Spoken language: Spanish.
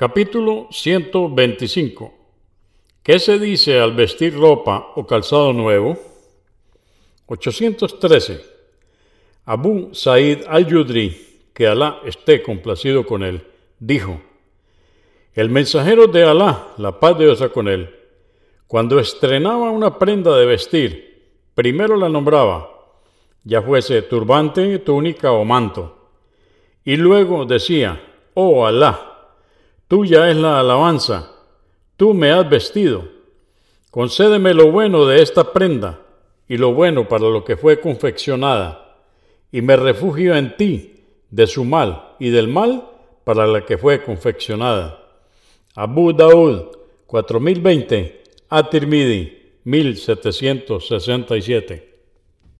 Capítulo 125 ¿Qué se dice al vestir ropa o calzado nuevo? 813. Abu Said al-Yudri, que Alá esté complacido con él, dijo, El mensajero de Alá, la paz de Dios con él, cuando estrenaba una prenda de vestir, primero la nombraba, ya fuese turbante, túnica o manto, y luego decía, Oh Alá, Tuya es la alabanza, tú me has vestido. Concédeme lo bueno de esta prenda y lo bueno para lo que fue confeccionada, y me refugio en ti de su mal y del mal para la que fue confeccionada. Abu Daud 4020, At-Tirmidhi 1767.